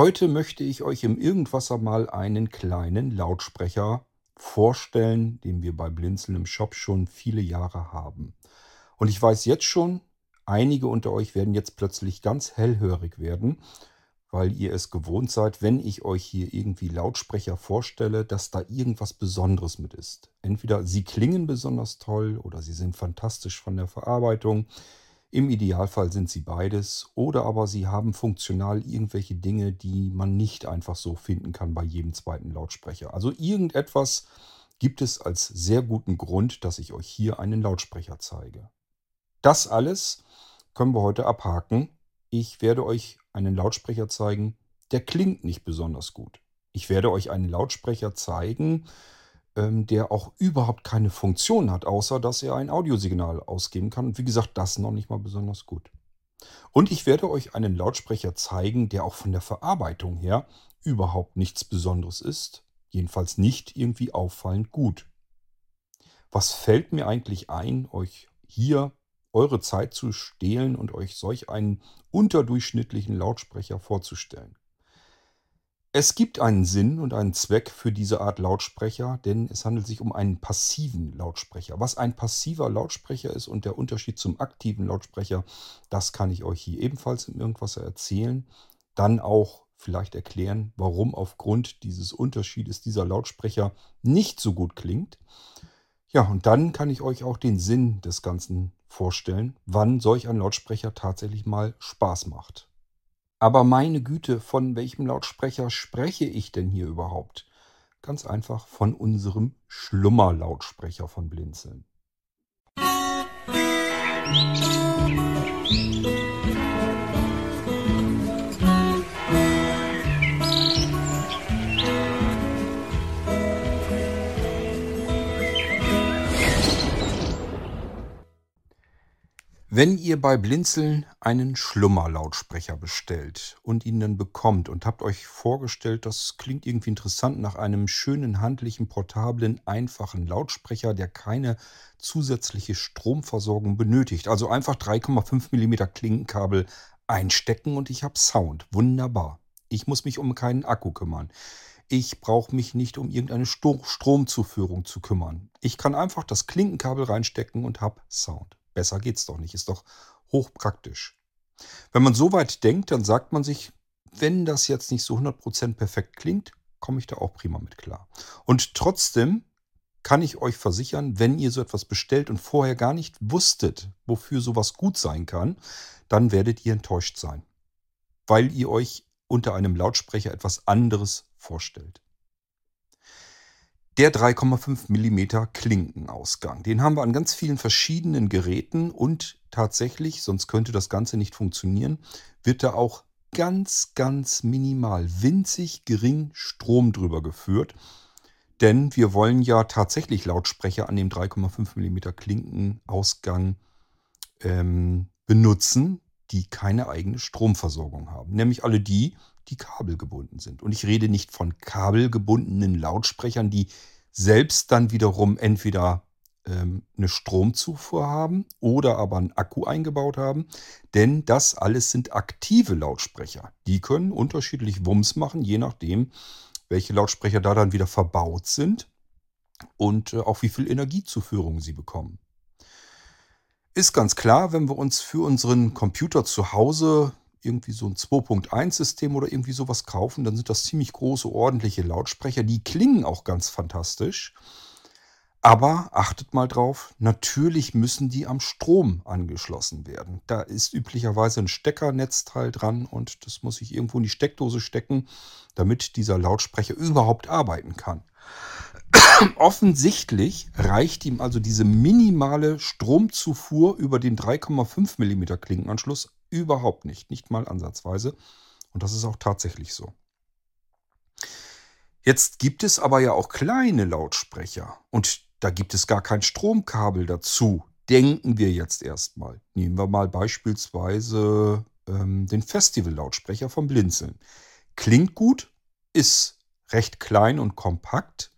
Heute möchte ich euch im Irgendwasser mal einen kleinen Lautsprecher vorstellen, den wir bei Blinzeln im Shop schon viele Jahre haben. Und ich weiß jetzt schon, einige unter euch werden jetzt plötzlich ganz hellhörig werden, weil ihr es gewohnt seid, wenn ich euch hier irgendwie Lautsprecher vorstelle, dass da irgendwas Besonderes mit ist. Entweder sie klingen besonders toll oder sie sind fantastisch von der Verarbeitung. Im Idealfall sind sie beides oder aber sie haben funktional irgendwelche Dinge, die man nicht einfach so finden kann bei jedem zweiten Lautsprecher. Also irgendetwas gibt es als sehr guten Grund, dass ich euch hier einen Lautsprecher zeige. Das alles können wir heute abhaken. Ich werde euch einen Lautsprecher zeigen, der klingt nicht besonders gut. Ich werde euch einen Lautsprecher zeigen, der auch überhaupt keine Funktion hat, außer dass er ein Audiosignal ausgeben kann. Und wie gesagt, das noch nicht mal besonders gut. Und ich werde euch einen Lautsprecher zeigen, der auch von der Verarbeitung her überhaupt nichts Besonderes ist. Jedenfalls nicht irgendwie auffallend gut. Was fällt mir eigentlich ein, euch hier eure Zeit zu stehlen und euch solch einen unterdurchschnittlichen Lautsprecher vorzustellen? Es gibt einen Sinn und einen Zweck für diese Art Lautsprecher, denn es handelt sich um einen passiven Lautsprecher. Was ein passiver Lautsprecher ist und der Unterschied zum aktiven Lautsprecher, das kann ich euch hier ebenfalls in irgendwas erzählen. Dann auch vielleicht erklären, warum aufgrund dieses Unterschiedes dieser Lautsprecher nicht so gut klingt. Ja, und dann kann ich euch auch den Sinn des Ganzen vorstellen, wann solch ein Lautsprecher tatsächlich mal Spaß macht. Aber meine Güte, von welchem Lautsprecher spreche ich denn hier überhaupt? Ganz einfach von unserem Schlummerlautsprecher von Blinzeln. Musik Wenn ihr bei Blinzeln einen Schlummerlautsprecher bestellt und ihn dann bekommt und habt euch vorgestellt, das klingt irgendwie interessant nach einem schönen, handlichen, portablen, einfachen Lautsprecher, der keine zusätzliche Stromversorgung benötigt. Also einfach 3,5 mm Klinkenkabel einstecken und ich habe Sound. Wunderbar. Ich muss mich um keinen Akku kümmern. Ich brauche mich nicht um irgendeine Stromzuführung zu kümmern. Ich kann einfach das Klinkenkabel reinstecken und habe Sound. Besser geht's doch nicht. Ist doch hochpraktisch. Wenn man so weit denkt, dann sagt man sich, wenn das jetzt nicht so 100% perfekt klingt, komme ich da auch prima mit klar. Und trotzdem kann ich euch versichern, wenn ihr so etwas bestellt und vorher gar nicht wusstet, wofür sowas gut sein kann, dann werdet ihr enttäuscht sein, weil ihr euch unter einem Lautsprecher etwas anderes vorstellt der 3,5 mm Klinkenausgang. Den haben wir an ganz vielen verschiedenen Geräten und tatsächlich, sonst könnte das Ganze nicht funktionieren, wird da auch ganz, ganz minimal, winzig gering Strom drüber geführt. Denn wir wollen ja tatsächlich Lautsprecher an dem 3,5 mm Klinkenausgang ähm, benutzen, die keine eigene Stromversorgung haben. Nämlich alle die, die kabelgebunden sind. Und ich rede nicht von kabelgebundenen Lautsprechern, die selbst dann wiederum entweder ähm, eine Stromzufuhr haben oder aber einen Akku eingebaut haben. Denn das alles sind aktive Lautsprecher. Die können unterschiedlich Wumms machen, je nachdem, welche Lautsprecher da dann wieder verbaut sind und äh, auch wie viel Energiezuführung sie bekommen. Ist ganz klar, wenn wir uns für unseren Computer zu Hause irgendwie so ein 2.1-System oder irgendwie sowas kaufen, dann sind das ziemlich große, ordentliche Lautsprecher. Die klingen auch ganz fantastisch. Aber achtet mal drauf, natürlich müssen die am Strom angeschlossen werden. Da ist üblicherweise ein Steckernetzteil dran und das muss ich irgendwo in die Steckdose stecken, damit dieser Lautsprecher überhaupt arbeiten kann. Offensichtlich reicht ihm also diese minimale Stromzufuhr über den 3,5 mm Klinkenanschluss überhaupt nicht, nicht mal ansatzweise. Und das ist auch tatsächlich so. Jetzt gibt es aber ja auch kleine Lautsprecher und da gibt es gar kein Stromkabel dazu. Denken wir jetzt erstmal. Nehmen wir mal beispielsweise ähm, den Festival-Lautsprecher vom Blinzeln. Klingt gut, ist recht klein und kompakt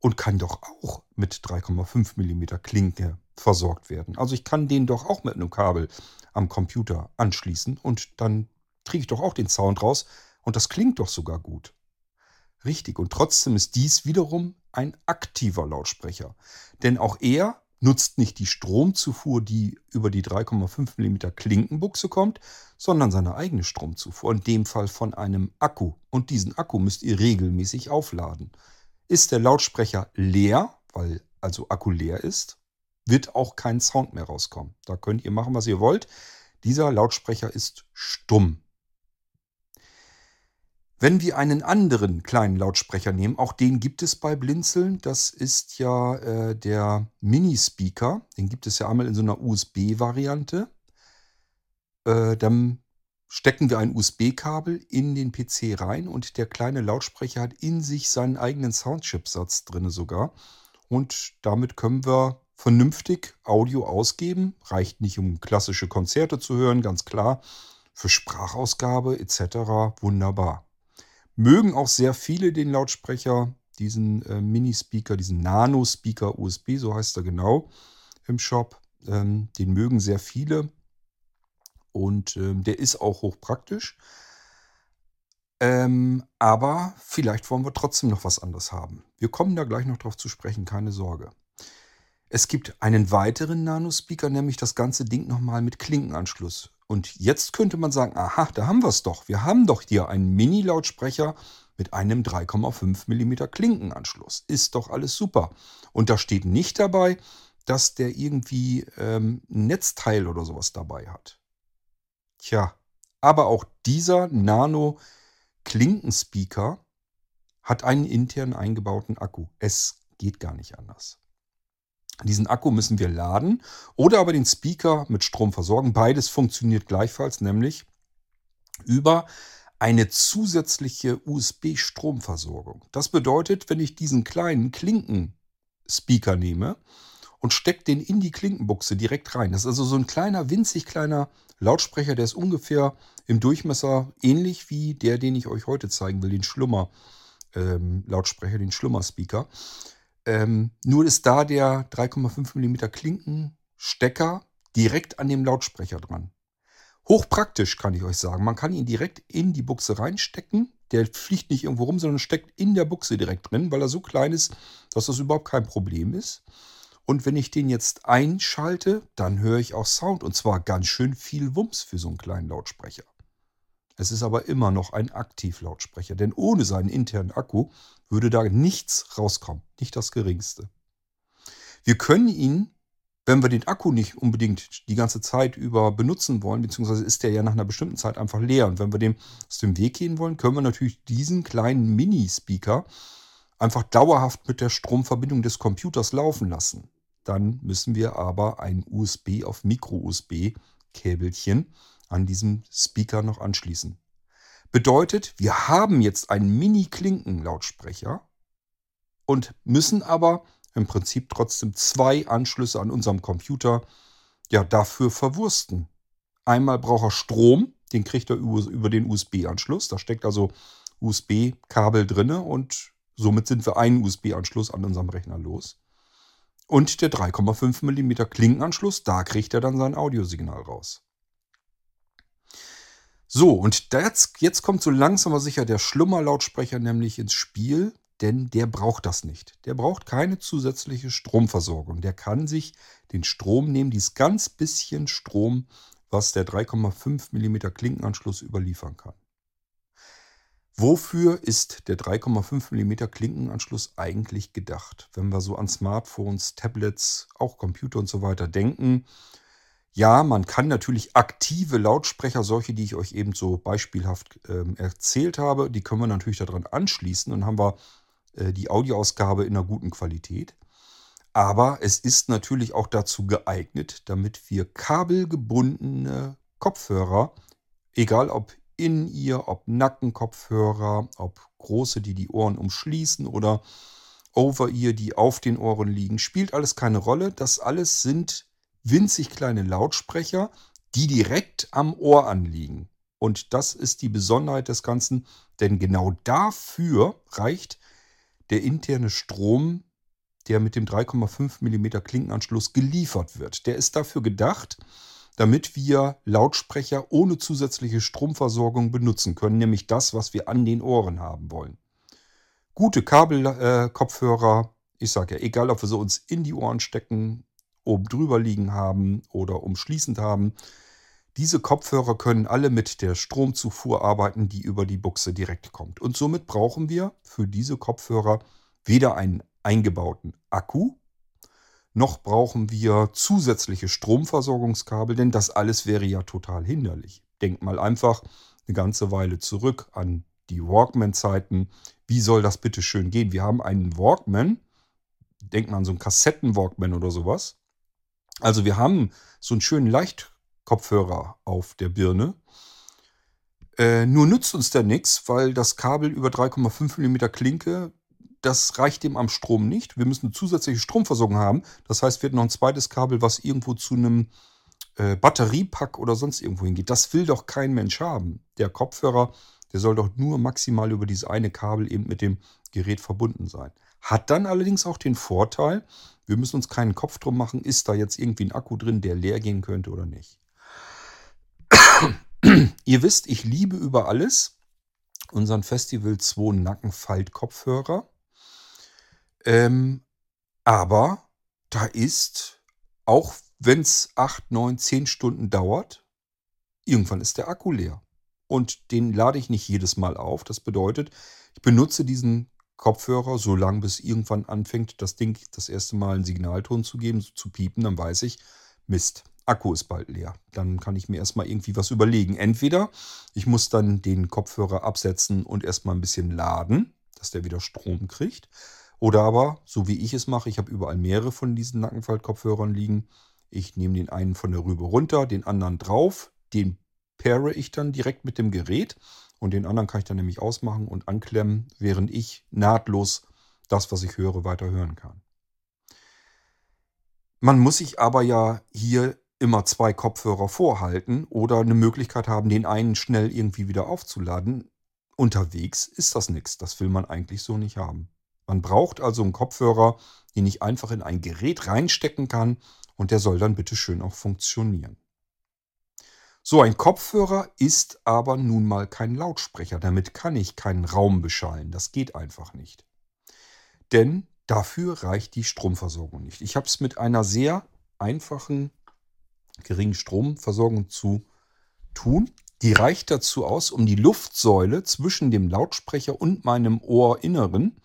und kann doch auch mit 3,5 mm Klinke versorgt werden. Also ich kann den doch auch mit einem Kabel am Computer anschließen und dann kriege ich doch auch den Sound raus Und das klingt doch sogar gut. Richtig, und trotzdem ist dies wiederum ein aktiver Lautsprecher. Denn auch er nutzt nicht die Stromzufuhr, die über die 3,5 mm Klinkenbuchse kommt, sondern seine eigene Stromzufuhr, in dem Fall von einem Akku. Und diesen Akku müsst ihr regelmäßig aufladen. Ist der Lautsprecher leer, weil also Akku leer ist, wird auch kein Sound mehr rauskommen. Da könnt ihr machen, was ihr wollt. Dieser Lautsprecher ist stumm. Wenn wir einen anderen kleinen Lautsprecher nehmen, auch den gibt es bei Blinzeln, das ist ja äh, der Mini-Speaker. Den gibt es ja einmal in so einer USB-Variante. Äh, dann stecken wir ein USB-Kabel in den PC rein und der kleine Lautsprecher hat in sich seinen eigenen Soundchipsatz drin sogar. Und damit können wir vernünftig Audio ausgeben. Reicht nicht, um klassische Konzerte zu hören, ganz klar. Für Sprachausgabe etc. wunderbar. Mögen auch sehr viele den Lautsprecher, diesen äh, Mini-Speaker, diesen Nano-Speaker USB, so heißt er genau im Shop. Ähm, den mögen sehr viele und ähm, der ist auch hochpraktisch. Ähm, aber vielleicht wollen wir trotzdem noch was anderes haben. Wir kommen da gleich noch drauf zu sprechen, keine Sorge. Es gibt einen weiteren Nano-Speaker, nämlich das ganze Ding nochmal mit Klinkenanschluss. Und jetzt könnte man sagen, aha, da haben wir es doch. Wir haben doch hier einen Mini-Lautsprecher mit einem 3,5 mm Klinkenanschluss. Ist doch alles super. Und da steht nicht dabei, dass der irgendwie ähm, ein Netzteil oder sowas dabei hat. Tja, aber auch dieser Nano-Klinkenspeaker hat einen intern eingebauten Akku. Es geht gar nicht anders. Diesen Akku müssen wir laden oder aber den Speaker mit Strom versorgen. Beides funktioniert gleichfalls, nämlich über eine zusätzliche USB-Stromversorgung. Das bedeutet, wenn ich diesen kleinen Klinken-Speaker nehme und stecke den in die Klinkenbuchse direkt rein. Das ist also so ein kleiner, winzig kleiner Lautsprecher, der ist ungefähr im Durchmesser ähnlich wie der, den ich euch heute zeigen will, den Schlummer-Lautsprecher, ähm, den Schlummer-Speaker. Ähm, nur ist da der 3,5 mm Klinkenstecker direkt an dem Lautsprecher dran. Hochpraktisch kann ich euch sagen. Man kann ihn direkt in die Buchse reinstecken. Der fliegt nicht irgendwo rum, sondern steckt in der Buchse direkt drin, weil er so klein ist, dass das überhaupt kein Problem ist. Und wenn ich den jetzt einschalte, dann höre ich auch Sound. Und zwar ganz schön viel Wumms für so einen kleinen Lautsprecher. Es ist aber immer noch ein Aktivlautsprecher, denn ohne seinen internen Akku würde da nichts rauskommen, nicht das geringste. Wir können ihn, wenn wir den Akku nicht unbedingt die ganze Zeit über benutzen wollen, beziehungsweise ist der ja nach einer bestimmten Zeit einfach leer und wenn wir dem aus dem Weg gehen wollen, können wir natürlich diesen kleinen Mini-Speaker einfach dauerhaft mit der Stromverbindung des Computers laufen lassen. Dann müssen wir aber ein USB auf Micro-USB-Käbelchen an diesem Speaker noch anschließen. Bedeutet, wir haben jetzt einen Mini-Klinken-Lautsprecher und müssen aber im Prinzip trotzdem zwei Anschlüsse an unserem Computer ja dafür verwursten. Einmal braucht er Strom, den kriegt er über den USB-Anschluss. Da steckt also USB-Kabel drin und somit sind wir einen USB-Anschluss an unserem Rechner los. Und der 3,5 mm Klinkenanschluss, da kriegt er dann sein Audiosignal raus. So, und jetzt, jetzt kommt so langsam aber sicher der Schlummerlautsprecher nämlich ins Spiel, denn der braucht das nicht. Der braucht keine zusätzliche Stromversorgung. Der kann sich den Strom nehmen, dieses ganz bisschen Strom, was der 3,5 mm Klinkenanschluss überliefern kann. Wofür ist der 3,5 mm Klinkenanschluss eigentlich gedacht? Wenn wir so an Smartphones, Tablets, auch Computer und so weiter denken, ja, man kann natürlich aktive Lautsprecher, solche, die ich euch eben so beispielhaft ähm, erzählt habe, die können wir natürlich daran anschließen und haben wir äh, die Audioausgabe in einer guten Qualität. Aber es ist natürlich auch dazu geeignet, damit wir kabelgebundene Kopfhörer, egal ob in ihr, ob Nackenkopfhörer, ob große, die die Ohren umschließen oder Over-Ear, die auf den Ohren liegen, spielt alles keine Rolle. Das alles sind winzig kleine Lautsprecher, die direkt am Ohr anliegen. Und das ist die Besonderheit des Ganzen, denn genau dafür reicht der interne Strom, der mit dem 3,5 mm Klinkenanschluss geliefert wird. Der ist dafür gedacht, damit wir Lautsprecher ohne zusätzliche Stromversorgung benutzen können, nämlich das, was wir an den Ohren haben wollen. Gute Kabelkopfhörer, äh, ich sage ja, egal ob wir sie uns in die Ohren stecken, oben drüber liegen haben oder umschließend haben, diese Kopfhörer können alle mit der Stromzufuhr arbeiten, die über die Buchse direkt kommt. Und somit brauchen wir für diese Kopfhörer weder einen eingebauten Akku, noch brauchen wir zusätzliche Stromversorgungskabel, denn das alles wäre ja total hinderlich. Denkt mal einfach eine ganze Weile zurück an die Walkman-Zeiten. Wie soll das bitte schön gehen? Wir haben einen Walkman, denkt man an so einen Kassetten-Walkman oder sowas. Also wir haben so einen schönen leicht Kopfhörer auf der Birne. Äh, nur nützt uns der nichts, weil das Kabel über 3,5 mm Klinke, das reicht dem am Strom nicht. Wir müssen eine zusätzliche Stromversorgung haben. Das heißt, wir hätten noch ein zweites Kabel, was irgendwo zu einem äh, Batteriepack oder sonst irgendwo hingeht. Das will doch kein Mensch haben. Der Kopfhörer, der soll doch nur maximal über dieses eine Kabel eben mit dem Gerät verbunden sein. Hat dann allerdings auch den Vorteil, wir müssen uns keinen Kopf drum machen, ist da jetzt irgendwie ein Akku drin, der leer gehen könnte oder nicht. Ihr wisst, ich liebe über alles unseren Festival 2 Nackenfalt-Kopfhörer. Ähm, aber da ist, auch wenn es 8, 9, 10 Stunden dauert, irgendwann ist der Akku leer. Und den lade ich nicht jedes Mal auf. Das bedeutet, ich benutze diesen Kopfhörer so lange, bis irgendwann anfängt, das Ding das erste Mal einen Signalton zu geben, zu piepen. Dann weiß ich, Mist, Akku ist bald leer. Dann kann ich mir erstmal irgendwie was überlegen. Entweder ich muss dann den Kopfhörer absetzen und erstmal ein bisschen laden, dass der wieder Strom kriegt. Oder aber, so wie ich es mache, ich habe überall mehrere von diesen Nackenfaltkopfhörern liegen. Ich nehme den einen von der Rübe runter, den anderen drauf, den paire ich dann direkt mit dem Gerät und den anderen kann ich dann nämlich ausmachen und anklemmen, während ich nahtlos das, was ich höre, weiter hören kann. Man muss sich aber ja hier immer zwei Kopfhörer vorhalten oder eine Möglichkeit haben, den einen schnell irgendwie wieder aufzuladen. Unterwegs ist das nichts. Das will man eigentlich so nicht haben. Man braucht also einen Kopfhörer, den ich einfach in ein Gerät reinstecken kann und der soll dann bitte schön auch funktionieren. So ein Kopfhörer ist aber nun mal kein Lautsprecher. Damit kann ich keinen Raum beschallen. Das geht einfach nicht. Denn dafür reicht die Stromversorgung nicht. Ich habe es mit einer sehr einfachen geringen Stromversorgung zu tun. Die reicht dazu aus, um die Luftsäule zwischen dem Lautsprecher und meinem Ohrinneren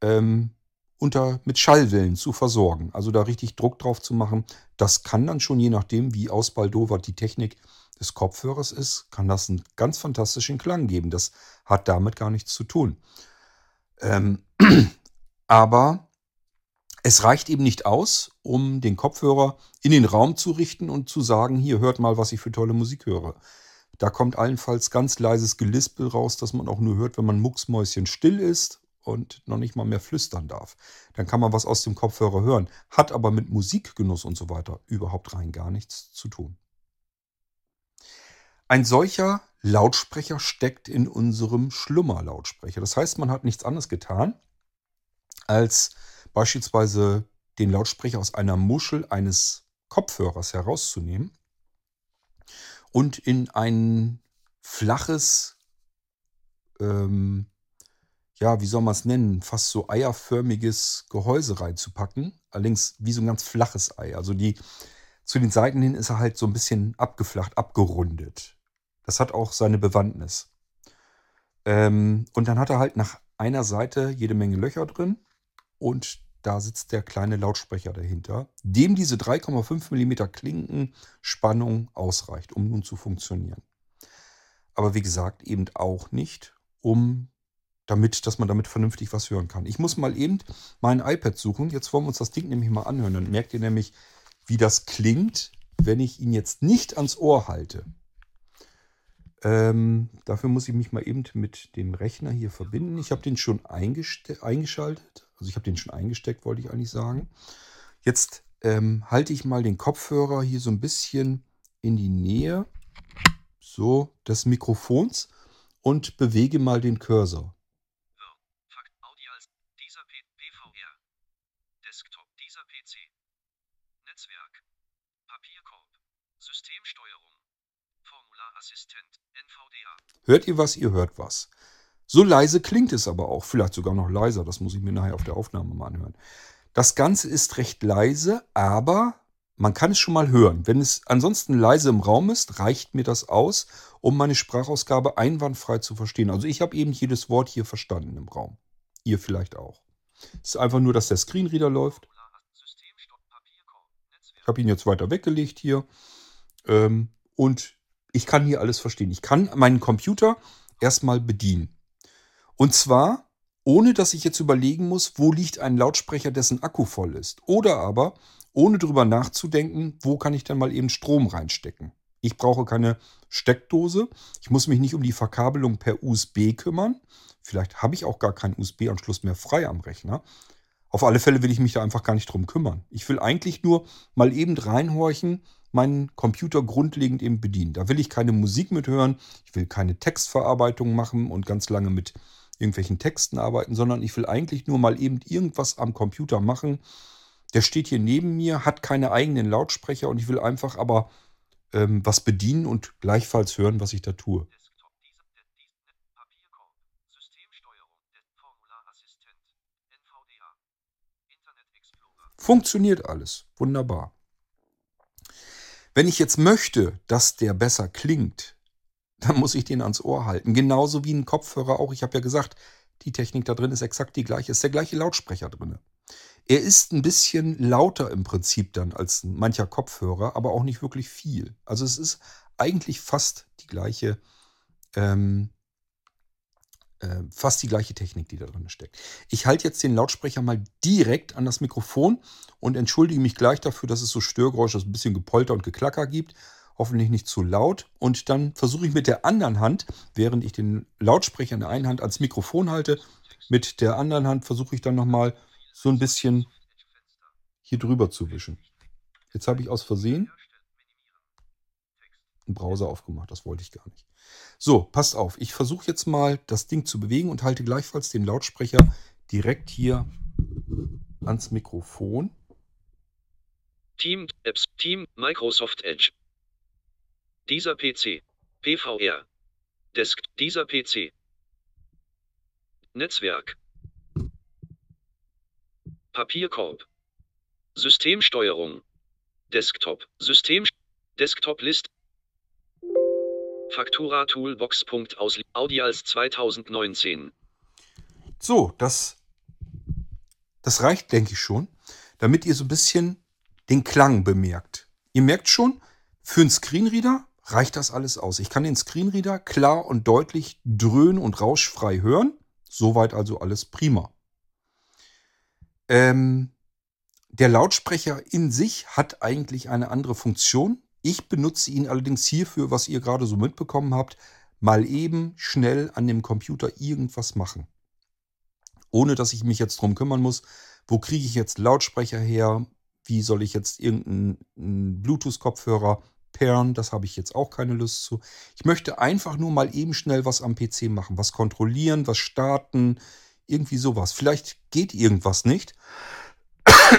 ähm, unter, mit Schallwellen zu versorgen. Also da richtig Druck drauf zu machen. Das kann dann schon, je nachdem, wie ausbaldowert die Technik des Kopfhörers ist, kann das einen ganz fantastischen Klang geben. Das hat damit gar nichts zu tun. Ähm, aber es reicht eben nicht aus, um den Kopfhörer in den Raum zu richten und zu sagen, hier hört mal, was ich für tolle Musik höre. Da kommt allenfalls ganz leises Gelispel raus, dass man auch nur hört, wenn man mucksmäuschen still ist und noch nicht mal mehr flüstern darf. Dann kann man was aus dem Kopfhörer hören, hat aber mit Musikgenuss und so weiter überhaupt rein gar nichts zu tun. Ein solcher Lautsprecher steckt in unserem Schlummerlautsprecher. Das heißt, man hat nichts anderes getan, als beispielsweise den Lautsprecher aus einer Muschel eines Kopfhörers herauszunehmen und in ein flaches, ähm, ja, wie soll man es nennen, fast so eierförmiges Gehäuse reinzupacken. Allerdings wie so ein ganz flaches Ei. Also die, zu den Seiten hin ist er halt so ein bisschen abgeflacht, abgerundet. Das hat auch seine Bewandtnis. Ähm, und dann hat er halt nach einer Seite jede Menge Löcher drin und da sitzt der kleine Lautsprecher dahinter, dem diese 3,5 mm Klinkenspannung ausreicht, um nun zu funktionieren. Aber wie gesagt, eben auch nicht, um damit, dass man damit vernünftig was hören kann. Ich muss mal eben mein iPad suchen. Jetzt wollen wir uns das Ding nämlich mal anhören. Dann merkt ihr nämlich, wie das klingt, wenn ich ihn jetzt nicht ans Ohr halte. Ähm, dafür muss ich mich mal eben mit dem Rechner hier verbinden. Ich habe den schon eingeschaltet. Also ich habe den schon eingesteckt, wollte ich eigentlich sagen. Jetzt ähm, halte ich mal den Kopfhörer hier so ein bisschen in die Nähe so des Mikrofons und bewege mal den Cursor. Desktop dieser PC. Netzwerk. Papierkorb. System Hört ihr was, ihr hört was. So leise klingt es aber auch, vielleicht sogar noch leiser, das muss ich mir nachher auf der Aufnahme mal anhören. Das Ganze ist recht leise, aber man kann es schon mal hören. Wenn es ansonsten leise im Raum ist, reicht mir das aus, um meine Sprachausgabe einwandfrei zu verstehen. Also ich habe eben jedes Wort hier verstanden im Raum. Ihr vielleicht auch. Es ist einfach nur, dass der Screenreader läuft. Ich habe ihn jetzt weiter weggelegt hier. Ähm, und ich kann hier alles verstehen. Ich kann meinen Computer erstmal bedienen. Und zwar, ohne dass ich jetzt überlegen muss, wo liegt ein Lautsprecher, dessen Akku voll ist. Oder aber, ohne drüber nachzudenken, wo kann ich denn mal eben Strom reinstecken. Ich brauche keine Steckdose. Ich muss mich nicht um die Verkabelung per USB kümmern. Vielleicht habe ich auch gar keinen USB-Anschluss mehr frei am Rechner. Auf alle Fälle will ich mich da einfach gar nicht drum kümmern. Ich will eigentlich nur mal eben reinhorchen, meinen Computer grundlegend eben bedienen. Da will ich keine Musik mithören, ich will keine Textverarbeitung machen und ganz lange mit irgendwelchen Texten arbeiten, sondern ich will eigentlich nur mal eben irgendwas am Computer machen. Der steht hier neben mir, hat keine eigenen Lautsprecher und ich will einfach aber ähm, was bedienen und gleichfalls hören, was ich da tue. Funktioniert alles. Wunderbar. Wenn ich jetzt möchte, dass der besser klingt, dann muss ich den ans Ohr halten. Genauso wie ein Kopfhörer auch. Ich habe ja gesagt, die Technik da drin ist exakt die gleiche. Ist der gleiche Lautsprecher drin. Er ist ein bisschen lauter im Prinzip dann als mancher Kopfhörer, aber auch nicht wirklich viel. Also es ist eigentlich fast die gleiche ähm, äh, fast die gleiche Technik, die da drin steckt. Ich halte jetzt den Lautsprecher mal direkt an das Mikrofon und entschuldige mich gleich dafür, dass es so Störgeräusche, ein bisschen Gepolter und Geklacker gibt. Hoffentlich nicht zu laut. Und dann versuche ich mit der anderen Hand, während ich den Lautsprecher in der einen Hand ans Mikrofon halte, mit der anderen Hand versuche ich dann nochmal so ein bisschen hier drüber zu wischen. Jetzt habe ich aus Versehen einen Browser aufgemacht. Das wollte ich gar nicht. So, passt auf. Ich versuche jetzt mal das Ding zu bewegen und halte gleichfalls den Lautsprecher direkt hier ans Mikrofon. Team, Apps, Team, Microsoft Edge. Dieser PC. PVR. Desk, dieser PC. Netzwerk. Papierkorb. Systemsteuerung. Desktop. System. Desktop List. Faktura Toolbox. Audials 2019. So, das, das reicht, denke ich schon, damit ihr so ein bisschen den Klang bemerkt. Ihr merkt schon, für einen Screenreader reicht das alles aus. Ich kann den Screenreader klar und deutlich dröhnen und rauschfrei hören. Soweit also alles prima. Ähm, der Lautsprecher in sich hat eigentlich eine andere Funktion. Ich benutze ihn allerdings hierfür, was ihr gerade so mitbekommen habt, mal eben schnell an dem Computer irgendwas machen. Ohne dass ich mich jetzt drum kümmern muss, wo kriege ich jetzt Lautsprecher her, wie soll ich jetzt irgendeinen Bluetooth-Kopfhörer pairen, das habe ich jetzt auch keine Lust zu. Ich möchte einfach nur mal eben schnell was am PC machen, was kontrollieren, was starten, irgendwie sowas. Vielleicht geht irgendwas nicht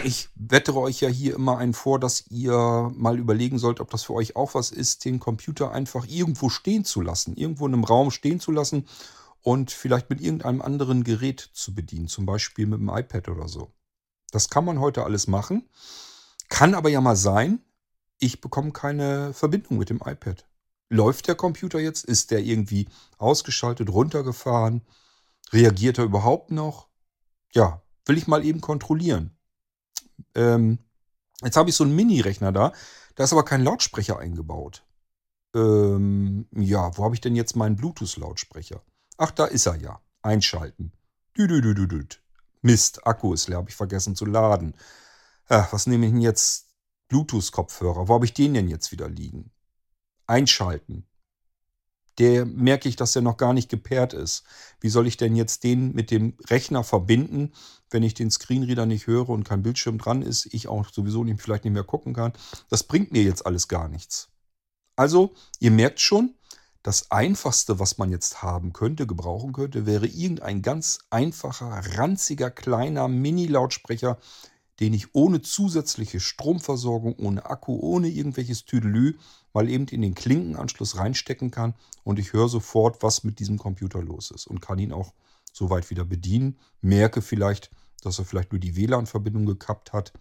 ich wettere euch ja hier immer einen vor, dass ihr mal überlegen sollt, ob das für euch auch was ist, den Computer einfach irgendwo stehen zu lassen, irgendwo in einem Raum stehen zu lassen und vielleicht mit irgendeinem anderen Gerät zu bedienen, zum Beispiel mit dem iPad oder so. Das kann man heute alles machen. Kann aber ja mal sein, ich bekomme keine Verbindung mit dem iPad. Läuft der Computer jetzt? Ist der irgendwie ausgeschaltet, runtergefahren? Reagiert er überhaupt noch? Ja, will ich mal eben kontrollieren. Ähm, jetzt habe ich so einen Mini-Rechner da. Da ist aber kein Lautsprecher eingebaut. Ähm, ja, wo habe ich denn jetzt meinen Bluetooth-Lautsprecher? Ach, da ist er ja. Einschalten. Dü -dü -dü -dü -dü. Mist, Akku ist leer, habe ich vergessen zu laden. Ach, was nehme ich denn jetzt? Bluetooth-Kopfhörer. Wo habe ich den denn jetzt wieder liegen? Einschalten der merke ich, dass der noch gar nicht gepaart ist. Wie soll ich denn jetzt den mit dem Rechner verbinden, wenn ich den Screenreader nicht höre und kein Bildschirm dran ist, ich auch sowieso nicht, vielleicht nicht mehr gucken kann? Das bringt mir jetzt alles gar nichts. Also, ihr merkt schon, das Einfachste, was man jetzt haben könnte, gebrauchen könnte, wäre irgendein ganz einfacher, ranziger, kleiner Mini-Lautsprecher, den ich ohne zusätzliche Stromversorgung, ohne Akku, ohne irgendwelches Tüdelü mal eben in den Klinkenanschluss reinstecken kann und ich höre sofort, was mit diesem Computer los ist und kann ihn auch soweit wieder bedienen. Merke vielleicht, dass er vielleicht nur die WLAN-Verbindung gekappt hat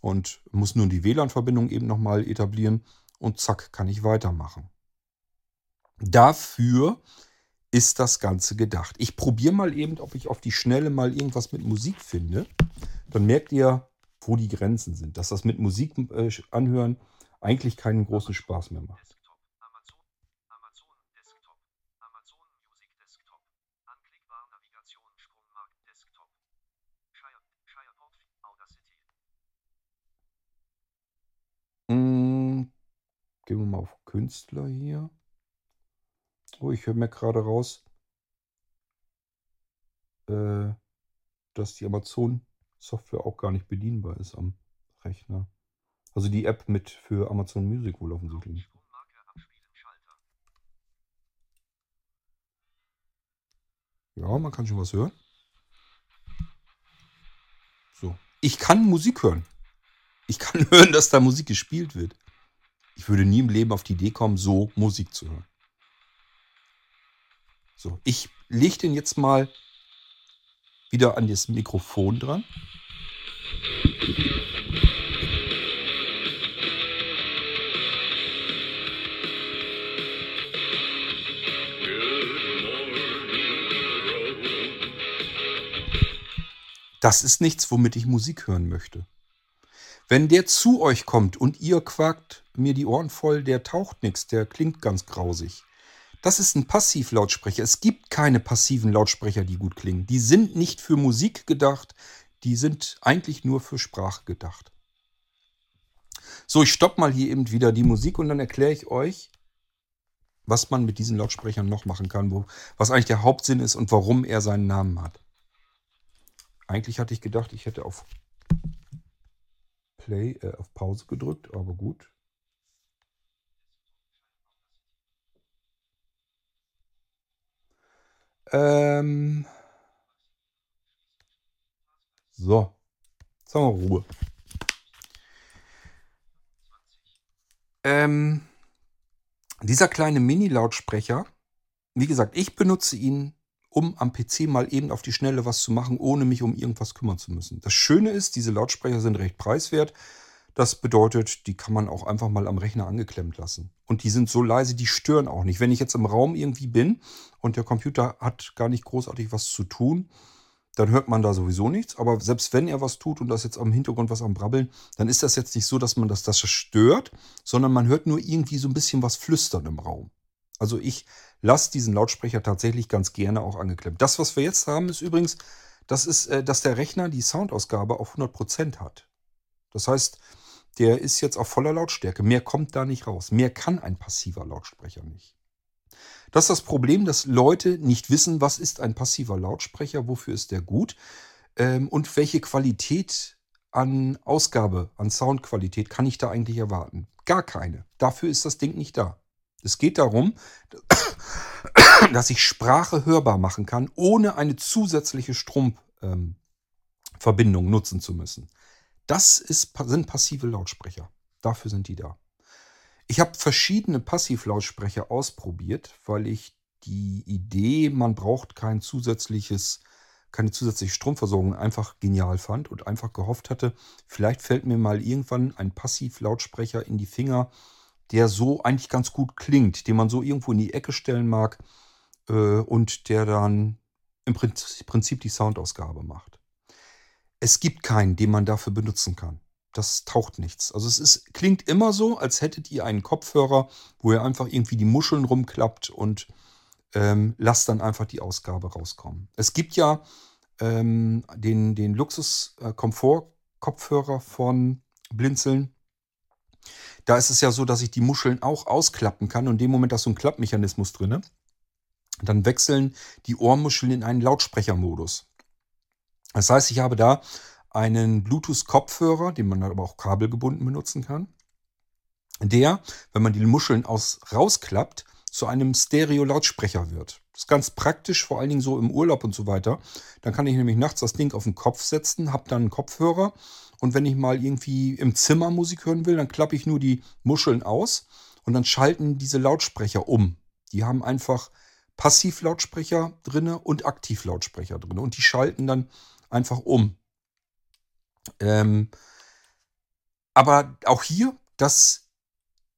und muss nun die WLAN-Verbindung eben nochmal etablieren und zack, kann ich weitermachen. Dafür ist das Ganze gedacht. Ich probiere mal eben, ob ich auf die Schnelle mal irgendwas mit Musik finde. Dann merkt ihr, wo die Grenzen sind. Dass das mit Musik äh, anhören eigentlich keinen großen Spaß mehr macht. Gehen wir mal auf Künstler hier. Oh, ich höre mir gerade raus, äh, dass die Amazon-Software auch gar nicht bedienbar ist am Rechner. Also die App mit für Amazon Music wohl offensichtlich. Ja, man kann schon was hören. So. Ich kann Musik hören. Ich kann hören, dass da Musik gespielt wird. Ich würde nie im Leben auf die Idee kommen, so Musik zu hören. So, ich lege den jetzt mal wieder an das Mikrofon dran. Das ist nichts, womit ich Musik hören möchte. Wenn der zu euch kommt und ihr quakt mir die Ohren voll, der taucht nichts, der klingt ganz grausig. Das ist ein Passivlautsprecher. Es gibt keine passiven Lautsprecher, die gut klingen. Die sind nicht für Musik gedacht, die sind eigentlich nur für Sprache gedacht. So, ich stopp mal hier eben wieder die Musik und dann erkläre ich euch, was man mit diesen Lautsprechern noch machen kann, wo, was eigentlich der Hauptsinn ist und warum er seinen Namen hat. Eigentlich hatte ich gedacht, ich hätte auf Play, äh, auf Pause gedrückt, aber gut. Ähm. So. Jetzt haben wir Ruhe. Ähm, dieser kleine Mini-Lautsprecher, wie gesagt, ich benutze ihn, um am PC mal eben auf die Schnelle was zu machen, ohne mich um irgendwas kümmern zu müssen. Das Schöne ist, diese Lautsprecher sind recht preiswert. Das bedeutet, die kann man auch einfach mal am Rechner angeklemmt lassen. Und die sind so leise, die stören auch nicht. Wenn ich jetzt im Raum irgendwie bin und der Computer hat gar nicht großartig was zu tun, dann hört man da sowieso nichts. Aber selbst wenn er was tut und das jetzt am Hintergrund was am Brabbeln, dann ist das jetzt nicht so, dass man das, das stört, sondern man hört nur irgendwie so ein bisschen was flüstern im Raum. Also ich lasse diesen Lautsprecher tatsächlich ganz gerne auch angeklemmt. Das, was wir jetzt haben, ist übrigens, das ist, äh, dass der Rechner die Soundausgabe auf 100% hat. Das heißt, der ist jetzt auf voller Lautstärke. Mehr kommt da nicht raus. Mehr kann ein passiver Lautsprecher nicht. Das ist das Problem, dass Leute nicht wissen, was ist ein passiver Lautsprecher, wofür ist der gut ähm, und welche Qualität an Ausgabe, an Soundqualität kann ich da eigentlich erwarten. Gar keine. Dafür ist das Ding nicht da. Es geht darum, dass ich Sprache hörbar machen kann, ohne eine zusätzliche Stromverbindung ähm, nutzen zu müssen. Das ist, sind passive Lautsprecher. Dafür sind die da. Ich habe verschiedene Passivlautsprecher ausprobiert, weil ich die Idee, man braucht kein zusätzliches, keine zusätzliche Stromversorgung, einfach genial fand und einfach gehofft hatte, vielleicht fällt mir mal irgendwann ein Passivlautsprecher in die Finger, der so eigentlich ganz gut klingt, den man so irgendwo in die Ecke stellen mag äh, und der dann im Prinzip die Soundausgabe macht. Es gibt keinen, den man dafür benutzen kann. Das taucht nichts. Also es ist, klingt immer so, als hättet ihr einen Kopfhörer, wo ihr einfach irgendwie die Muscheln rumklappt und ähm, lasst dann einfach die Ausgabe rauskommen. Es gibt ja ähm, den, den Luxus-Komfort-Kopfhörer von Blinzeln. Da ist es ja so, dass ich die Muscheln auch ausklappen kann und in dem Moment, dass so ein Klappmechanismus drin ist, dann wechseln die Ohrmuscheln in einen Lautsprechermodus. Das heißt, ich habe da einen Bluetooth-Kopfhörer, den man aber auch kabelgebunden benutzen kann, der, wenn man die Muscheln aus, rausklappt, zu einem Stereo-Lautsprecher wird. Das ist ganz praktisch, vor allen Dingen so im Urlaub und so weiter. Dann kann ich nämlich nachts das Ding auf den Kopf setzen, habe dann einen Kopfhörer und wenn ich mal irgendwie im Zimmer Musik hören will, dann klappe ich nur die Muscheln aus und dann schalten diese Lautsprecher um. Die haben einfach Passivlautsprecher drinne und Aktivlautsprecher drinne und die schalten dann einfach um. Ähm, aber auch hier, das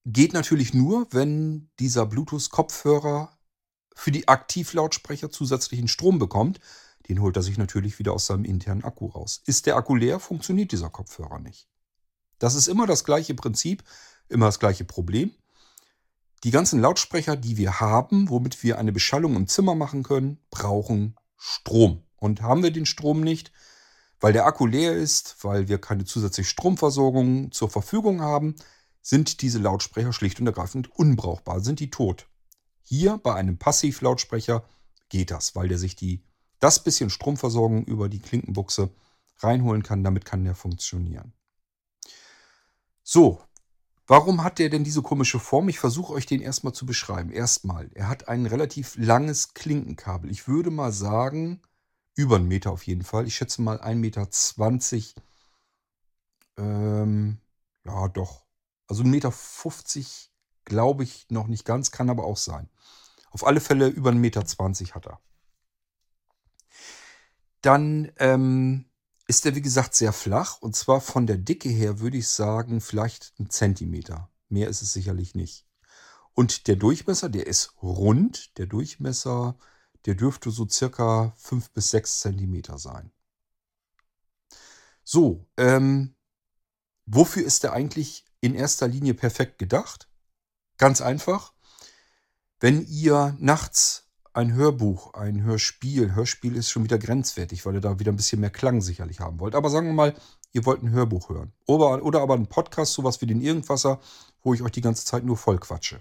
geht natürlich nur, wenn dieser Bluetooth-Kopfhörer für die Aktivlautsprecher zusätzlichen Strom bekommt. Den holt er sich natürlich wieder aus seinem internen Akku raus. Ist der Akku leer, funktioniert dieser Kopfhörer nicht. Das ist immer das gleiche Prinzip, immer das gleiche Problem. Die ganzen Lautsprecher, die wir haben, womit wir eine Beschallung im Zimmer machen können, brauchen Strom. Und haben wir den Strom nicht, weil der Akku leer ist, weil wir keine zusätzliche Stromversorgung zur Verfügung haben, sind diese Lautsprecher schlicht und ergreifend unbrauchbar, sind die tot. Hier bei einem Passivlautsprecher geht das, weil der sich die, das bisschen Stromversorgung über die Klinkenbuchse reinholen kann. Damit kann der funktionieren. So, warum hat der denn diese komische Form? Ich versuche euch den erstmal zu beschreiben. Erstmal, er hat ein relativ langes Klinkenkabel. Ich würde mal sagen, über einen Meter auf jeden Fall. Ich schätze mal 1,20 Meter. Ähm, ja, doch. Also 1,50 Meter glaube ich noch nicht ganz, kann aber auch sein. Auf alle Fälle über 1,20 Meter hat er. Dann ähm, ist er, wie gesagt, sehr flach. Und zwar von der Dicke her würde ich sagen, vielleicht ein Zentimeter. Mehr ist es sicherlich nicht. Und der Durchmesser, der ist rund. Der Durchmesser, der dürfte so circa 5 bis 6 Zentimeter sein. So, ähm, wofür ist der eigentlich in erster Linie perfekt gedacht? Ganz einfach. Wenn ihr nachts ein Hörbuch, ein Hörspiel, Hörspiel ist schon wieder grenzwertig, weil ihr da wieder ein bisschen mehr Klang sicherlich haben wollt. Aber sagen wir mal, ihr wollt ein Hörbuch hören. Oder, oder aber einen Podcast, sowas wie den Irgendwasser, wo ich euch die ganze Zeit nur voll quatsche.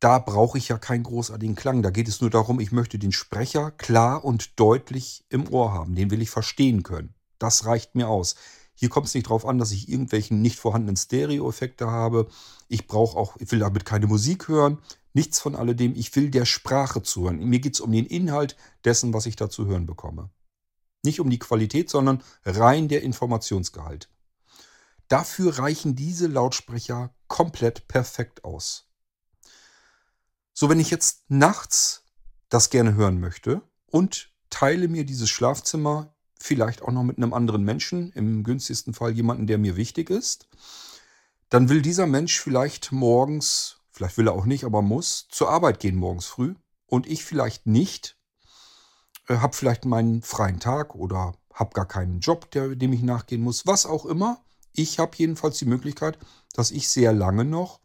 Da brauche ich ja keinen großartigen Klang. Da geht es nur darum, ich möchte den Sprecher klar und deutlich im Ohr haben. Den will ich verstehen können. Das reicht mir aus. Hier kommt es nicht darauf an, dass ich irgendwelchen nicht vorhandenen Stereo-Effekte habe. Ich brauche auch, ich will damit keine Musik hören. Nichts von alledem. Ich will der Sprache zuhören. Mir geht es um den Inhalt dessen, was ich da zu hören bekomme. Nicht um die Qualität, sondern rein der Informationsgehalt. Dafür reichen diese Lautsprecher komplett perfekt aus. So, wenn ich jetzt nachts das gerne hören möchte und teile mir dieses Schlafzimmer vielleicht auch noch mit einem anderen Menschen, im günstigsten Fall jemanden, der mir wichtig ist. Dann will dieser Mensch vielleicht morgens, vielleicht will er auch nicht, aber muss, zur Arbeit gehen morgens früh und ich vielleicht nicht, äh, habe vielleicht meinen freien Tag oder habe gar keinen Job, der, dem ich nachgehen muss, was auch immer. Ich habe jedenfalls die Möglichkeit, dass ich sehr lange noch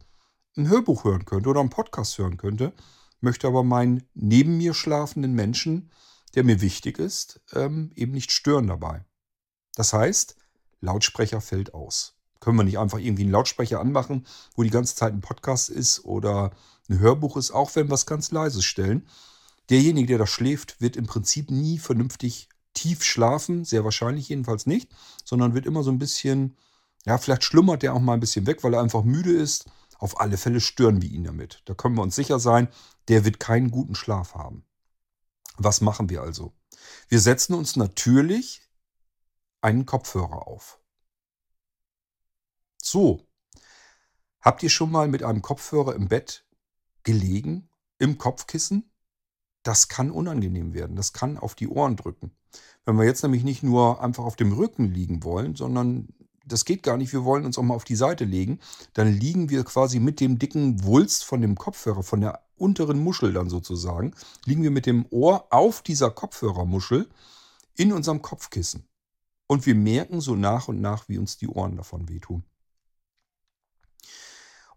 ein Hörbuch hören könnte oder einen Podcast hören könnte, möchte aber meinen neben mir schlafenden Menschen der mir wichtig ist, ähm, eben nicht stören dabei. Das heißt, Lautsprecher fällt aus. Können wir nicht einfach irgendwie einen Lautsprecher anmachen, wo die ganze Zeit ein Podcast ist oder ein Hörbuch ist, auch wenn wir es ganz leise stellen. Derjenige, der da schläft, wird im Prinzip nie vernünftig tief schlafen, sehr wahrscheinlich jedenfalls nicht, sondern wird immer so ein bisschen, ja, vielleicht schlummert der auch mal ein bisschen weg, weil er einfach müde ist. Auf alle Fälle stören wir ihn damit. Da können wir uns sicher sein, der wird keinen guten Schlaf haben. Was machen wir also? Wir setzen uns natürlich einen Kopfhörer auf. So, habt ihr schon mal mit einem Kopfhörer im Bett gelegen, im Kopfkissen? Das kann unangenehm werden, das kann auf die Ohren drücken. Wenn wir jetzt nämlich nicht nur einfach auf dem Rücken liegen wollen, sondern das geht gar nicht, wir wollen uns auch mal auf die Seite legen, dann liegen wir quasi mit dem dicken Wulst von dem Kopfhörer, von der unteren Muschel dann sozusagen, liegen wir mit dem Ohr auf dieser Kopfhörermuschel in unserem Kopfkissen. Und wir merken so nach und nach, wie uns die Ohren davon wehtun.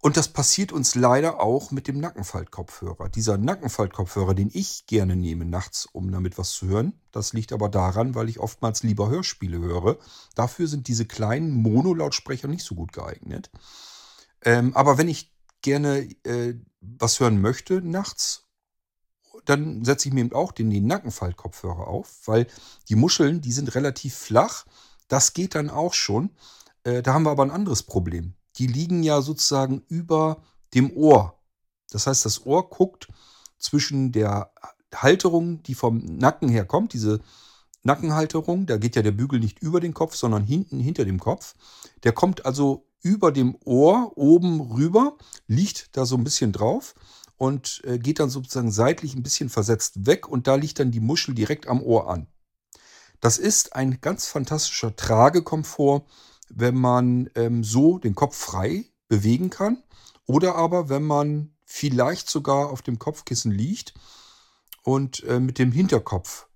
Und das passiert uns leider auch mit dem Nackenfaltkopfhörer. Dieser Nackenfaltkopfhörer, den ich gerne nehme nachts, um damit was zu hören, das liegt aber daran, weil ich oftmals lieber Hörspiele höre. Dafür sind diese kleinen Monolautsprecher nicht so gut geeignet. Ähm, aber wenn ich gerne äh, was hören möchte nachts, dann setze ich mir eben auch den, den Nackenfaltkopfhörer auf, weil die Muscheln, die sind relativ flach. Das geht dann auch schon. Äh, da haben wir aber ein anderes Problem. Die liegen ja sozusagen über dem Ohr. Das heißt, das Ohr guckt zwischen der Halterung, die vom Nacken her kommt, diese Nackenhalterung, da geht ja der Bügel nicht über den Kopf, sondern hinten hinter dem Kopf. Der kommt also über dem Ohr oben rüber, liegt da so ein bisschen drauf und äh, geht dann sozusagen seitlich ein bisschen versetzt weg und da liegt dann die Muschel direkt am Ohr an. Das ist ein ganz fantastischer Tragekomfort, wenn man ähm, so den Kopf frei bewegen kann oder aber wenn man vielleicht sogar auf dem Kopfkissen liegt und äh, mit dem Hinterkopf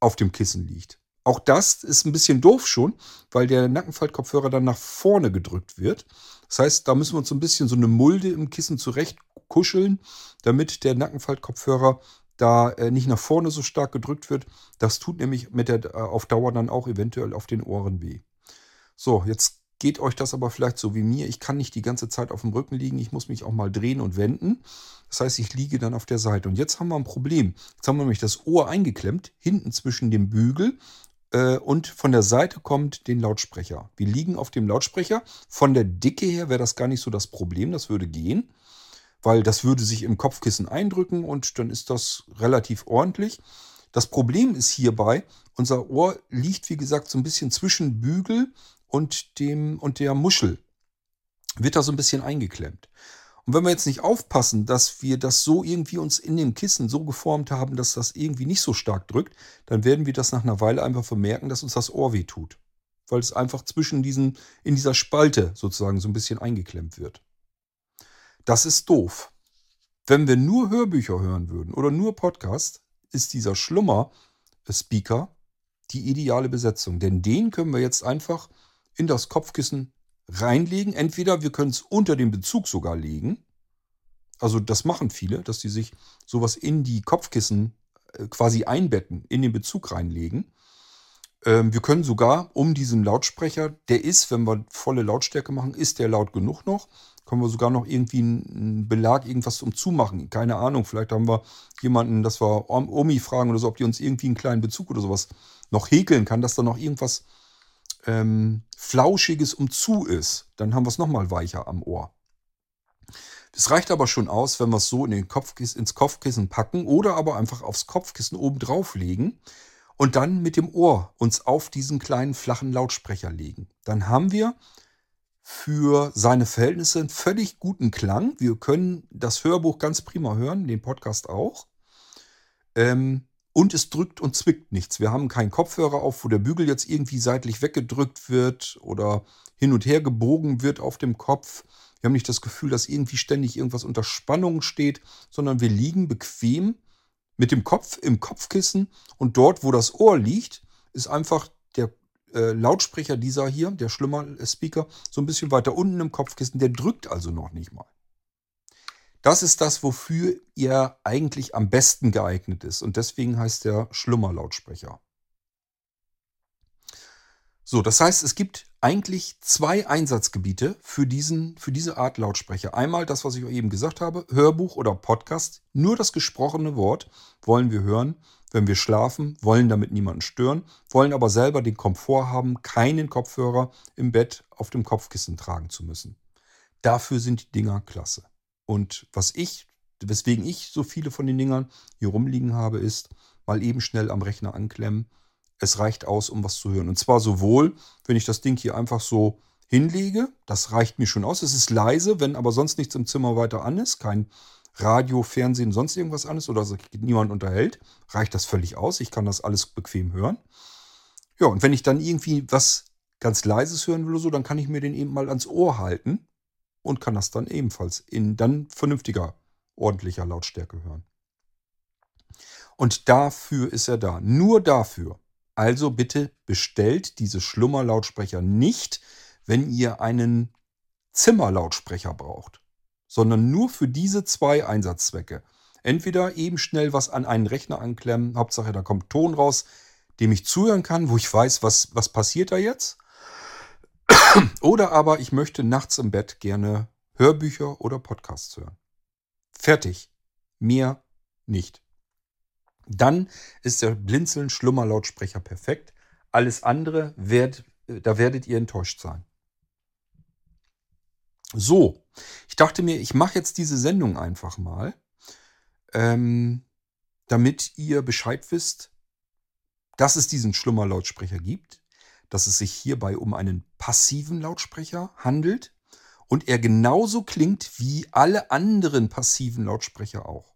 auf dem Kissen liegt. Auch das ist ein bisschen doof schon, weil der Nackenfaltkopfhörer dann nach vorne gedrückt wird. Das heißt, da müssen wir uns so ein bisschen so eine Mulde im Kissen zurecht kuscheln, damit der Nackenfaltkopfhörer da äh, nicht nach vorne so stark gedrückt wird. Das tut nämlich mit der, äh, auf Dauer dann auch eventuell auf den Ohren weh. So, jetzt geht euch das aber vielleicht so wie mir. Ich kann nicht die ganze Zeit auf dem Rücken liegen. Ich muss mich auch mal drehen und wenden. Das heißt, ich liege dann auf der Seite. Und jetzt haben wir ein Problem. Jetzt haben wir nämlich das Ohr eingeklemmt, hinten zwischen dem Bügel äh, und von der Seite kommt den Lautsprecher. Wir liegen auf dem Lautsprecher. Von der Dicke her wäre das gar nicht so das Problem. Das würde gehen, weil das würde sich im Kopfkissen eindrücken und dann ist das relativ ordentlich. Das Problem ist hierbei, unser Ohr liegt, wie gesagt, so ein bisschen zwischen Bügel und, dem, und der Muschel. Wird da so ein bisschen eingeklemmt. Und wenn wir jetzt nicht aufpassen, dass wir das so irgendwie uns in dem Kissen so geformt haben, dass das irgendwie nicht so stark drückt, dann werden wir das nach einer Weile einfach vermerken, dass uns das Ohr weh tut. Weil es einfach zwischen diesen, in dieser Spalte sozusagen so ein bisschen eingeklemmt wird. Das ist doof. Wenn wir nur Hörbücher hören würden oder nur Podcast, ist dieser Schlummer-Speaker die ideale Besetzung. Denn den können wir jetzt einfach in das Kopfkissen reinlegen. Entweder wir können es unter dem Bezug sogar legen. Also das machen viele, dass die sich sowas in die Kopfkissen äh, quasi einbetten, in den Bezug reinlegen. Ähm, wir können sogar um diesen Lautsprecher, der ist, wenn wir volle Lautstärke machen, ist der laut genug noch, können wir sogar noch irgendwie einen Belag, irgendwas zum Zumachen. Keine Ahnung, vielleicht haben wir jemanden, dass wir Omi fragen oder so, ob die uns irgendwie einen kleinen Bezug oder sowas noch häkeln kann, dass da noch irgendwas ähm, Flauschiges umzu ist, dann haben wir es nochmal weicher am Ohr. Das reicht aber schon aus, wenn wir es so in den Kopfkissen, ins Kopfkissen packen oder aber einfach aufs Kopfkissen oben drauf legen und dann mit dem Ohr uns auf diesen kleinen flachen Lautsprecher legen. Dann haben wir für seine Verhältnisse einen völlig guten Klang. Wir können das Hörbuch ganz prima hören, den Podcast auch. Ähm, und es drückt und zwickt nichts. Wir haben keinen Kopfhörer auf, wo der Bügel jetzt irgendwie seitlich weggedrückt wird oder hin und her gebogen wird auf dem Kopf. Wir haben nicht das Gefühl, dass irgendwie ständig irgendwas unter Spannung steht, sondern wir liegen bequem mit dem Kopf im Kopfkissen und dort, wo das Ohr liegt, ist einfach der äh, Lautsprecher dieser hier, der schlimmer Speaker, so ein bisschen weiter unten im Kopfkissen. Der drückt also noch nicht mal. Das ist das, wofür er eigentlich am besten geeignet ist. Und deswegen heißt er Schlummerlautsprecher. So, das heißt, es gibt eigentlich zwei Einsatzgebiete für, diesen, für diese Art Lautsprecher. Einmal das, was ich eben gesagt habe, Hörbuch oder Podcast. Nur das gesprochene Wort wollen wir hören, wenn wir schlafen, wollen damit niemanden stören, wollen aber selber den Komfort haben, keinen Kopfhörer im Bett auf dem Kopfkissen tragen zu müssen. Dafür sind die Dinger klasse. Und was ich, weswegen ich so viele von den Dingern hier rumliegen habe, ist mal eben schnell am Rechner anklemmen. Es reicht aus, um was zu hören. Und zwar sowohl, wenn ich das Ding hier einfach so hinlege, das reicht mir schon aus. Es ist leise, wenn aber sonst nichts im Zimmer weiter an ist, kein Radio, Fernsehen, sonst irgendwas an ist oder sich niemand unterhält, reicht das völlig aus. Ich kann das alles bequem hören. Ja, und wenn ich dann irgendwie was ganz leises hören will oder so, dann kann ich mir den eben mal ans Ohr halten und kann das dann ebenfalls in dann vernünftiger, ordentlicher Lautstärke hören. Und dafür ist er da. Nur dafür. Also bitte bestellt diese Schlummerlautsprecher nicht, wenn ihr einen Zimmerlautsprecher braucht, sondern nur für diese zwei Einsatzzwecke. Entweder eben schnell was an einen Rechner anklemmen, Hauptsache da kommt Ton raus, dem ich zuhören kann, wo ich weiß, was, was passiert da jetzt. Oder aber ich möchte nachts im Bett gerne Hörbücher oder Podcasts hören. Fertig. Mehr nicht. Dann ist der Blinzeln-Schlummerlautsprecher perfekt. Alles andere, werd, da werdet ihr enttäuscht sein. So, ich dachte mir, ich mache jetzt diese Sendung einfach mal, ähm, damit ihr Bescheid wisst, dass es diesen Schlummerlautsprecher gibt, dass es sich hierbei um einen passiven Lautsprecher handelt und er genauso klingt wie alle anderen passiven Lautsprecher auch.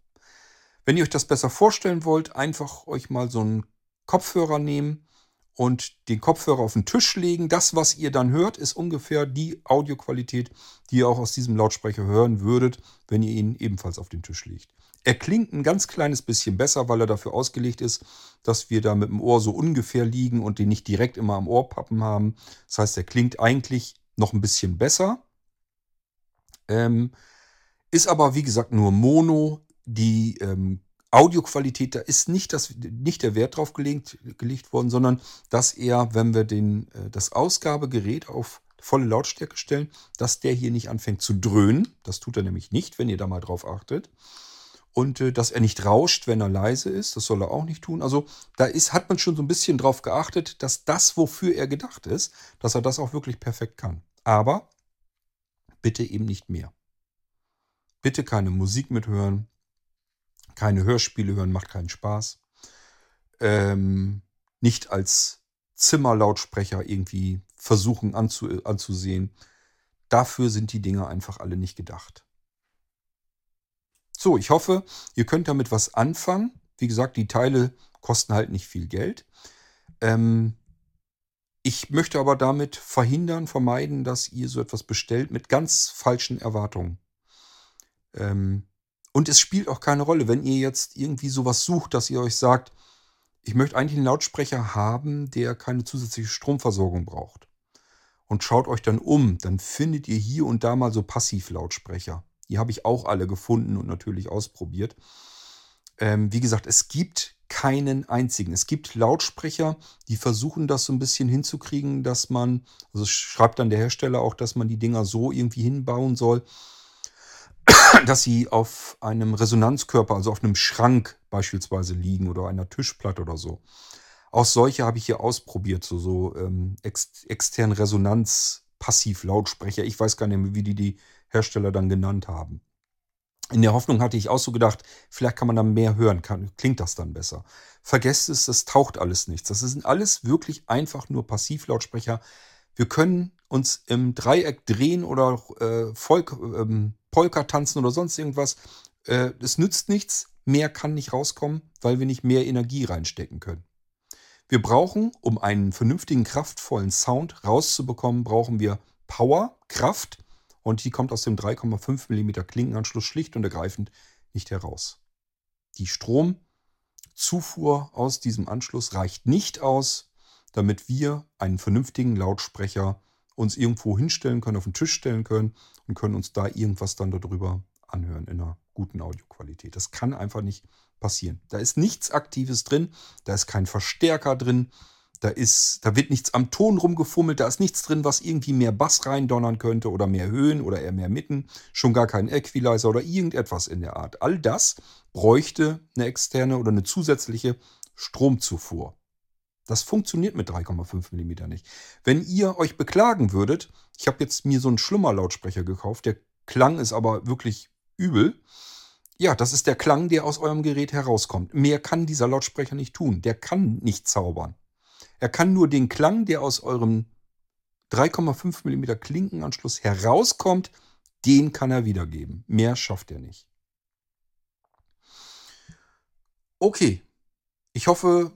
Wenn ihr euch das besser vorstellen wollt, einfach euch mal so einen Kopfhörer nehmen und den Kopfhörer auf den Tisch legen. Das, was ihr dann hört, ist ungefähr die Audioqualität, die ihr auch aus diesem Lautsprecher hören würdet, wenn ihr ihn ebenfalls auf den Tisch legt. Er klingt ein ganz kleines bisschen besser, weil er dafür ausgelegt ist, dass wir da mit dem Ohr so ungefähr liegen und den nicht direkt immer am Ohrpappen haben. Das heißt, er klingt eigentlich noch ein bisschen besser. Ähm, ist aber, wie gesagt, nur Mono. Die ähm, Audioqualität, da ist nicht, das, nicht der Wert drauf gelegt, gelegt worden, sondern dass er, wenn wir den, äh, das Ausgabegerät auf volle Lautstärke stellen, dass der hier nicht anfängt zu dröhnen. Das tut er nämlich nicht, wenn ihr da mal drauf achtet. Und äh, dass er nicht rauscht, wenn er leise ist. Das soll er auch nicht tun. Also da ist, hat man schon so ein bisschen drauf geachtet, dass das, wofür er gedacht ist, dass er das auch wirklich perfekt kann. Aber bitte eben nicht mehr. Bitte keine Musik mithören, keine Hörspiele hören, macht keinen Spaß. Ähm, nicht als Zimmerlautsprecher irgendwie versuchen anzu, anzusehen. Dafür sind die Dinger einfach alle nicht gedacht. So, ich hoffe, ihr könnt damit was anfangen. Wie gesagt, die Teile kosten halt nicht viel Geld. Ähm, ich möchte aber damit verhindern, vermeiden, dass ihr so etwas bestellt mit ganz falschen Erwartungen. Ähm, und es spielt auch keine Rolle, wenn ihr jetzt irgendwie sowas sucht, dass ihr euch sagt, ich möchte eigentlich einen Lautsprecher haben, der keine zusätzliche Stromversorgung braucht. Und schaut euch dann um, dann findet ihr hier und da mal so Passivlautsprecher. Die habe ich auch alle gefunden und natürlich ausprobiert. Ähm, wie gesagt, es gibt keinen einzigen. Es gibt Lautsprecher, die versuchen das so ein bisschen hinzukriegen, dass man, also schreibt dann der Hersteller auch, dass man die Dinger so irgendwie hinbauen soll, dass sie auf einem Resonanzkörper, also auf einem Schrank beispielsweise liegen oder einer Tischplatte oder so. Auch solche habe ich hier ausprobiert, so, so ähm, ex externen Resonanz-Passiv-Lautsprecher. Ich weiß gar nicht mehr, wie die die Hersteller dann genannt haben. In der Hoffnung hatte ich auch so gedacht, vielleicht kann man dann mehr hören, kann, klingt das dann besser. Vergesst es, das taucht alles nichts. Das sind alles wirklich einfach nur Passivlautsprecher. Wir können uns im Dreieck drehen oder äh, Volk, ähm, Polka tanzen oder sonst irgendwas. Äh, es nützt nichts, mehr kann nicht rauskommen, weil wir nicht mehr Energie reinstecken können. Wir brauchen, um einen vernünftigen, kraftvollen Sound rauszubekommen, brauchen wir Power, Kraft und die kommt aus dem 3,5 mm Klinkenanschluss schlicht und ergreifend nicht heraus. Die Stromzufuhr aus diesem Anschluss reicht nicht aus, damit wir einen vernünftigen Lautsprecher uns irgendwo hinstellen können, auf den Tisch stellen können und können uns da irgendwas dann darüber anhören in einer guten Audioqualität. Das kann einfach nicht passieren. Da ist nichts Aktives drin, da ist kein Verstärker drin, da, ist, da wird nichts am Ton rumgefummelt, da ist nichts drin, was irgendwie mehr Bass reindonnern könnte oder mehr Höhen oder eher mehr Mitten, schon gar kein Equalizer oder irgendetwas in der Art. All das bräuchte eine externe oder eine zusätzliche Stromzufuhr. Das funktioniert mit 3,5 mm nicht. Wenn ihr euch beklagen würdet, ich habe jetzt mir so einen Schlummerlautsprecher gekauft, der Klang ist aber wirklich übel. Ja, das ist der Klang, der aus eurem Gerät herauskommt. Mehr kann dieser Lautsprecher nicht tun. Der kann nicht zaubern. Er kann nur den Klang, der aus eurem 3,5 mm Klinkenanschluss herauskommt, den kann er wiedergeben. Mehr schafft er nicht. Okay. Ich hoffe,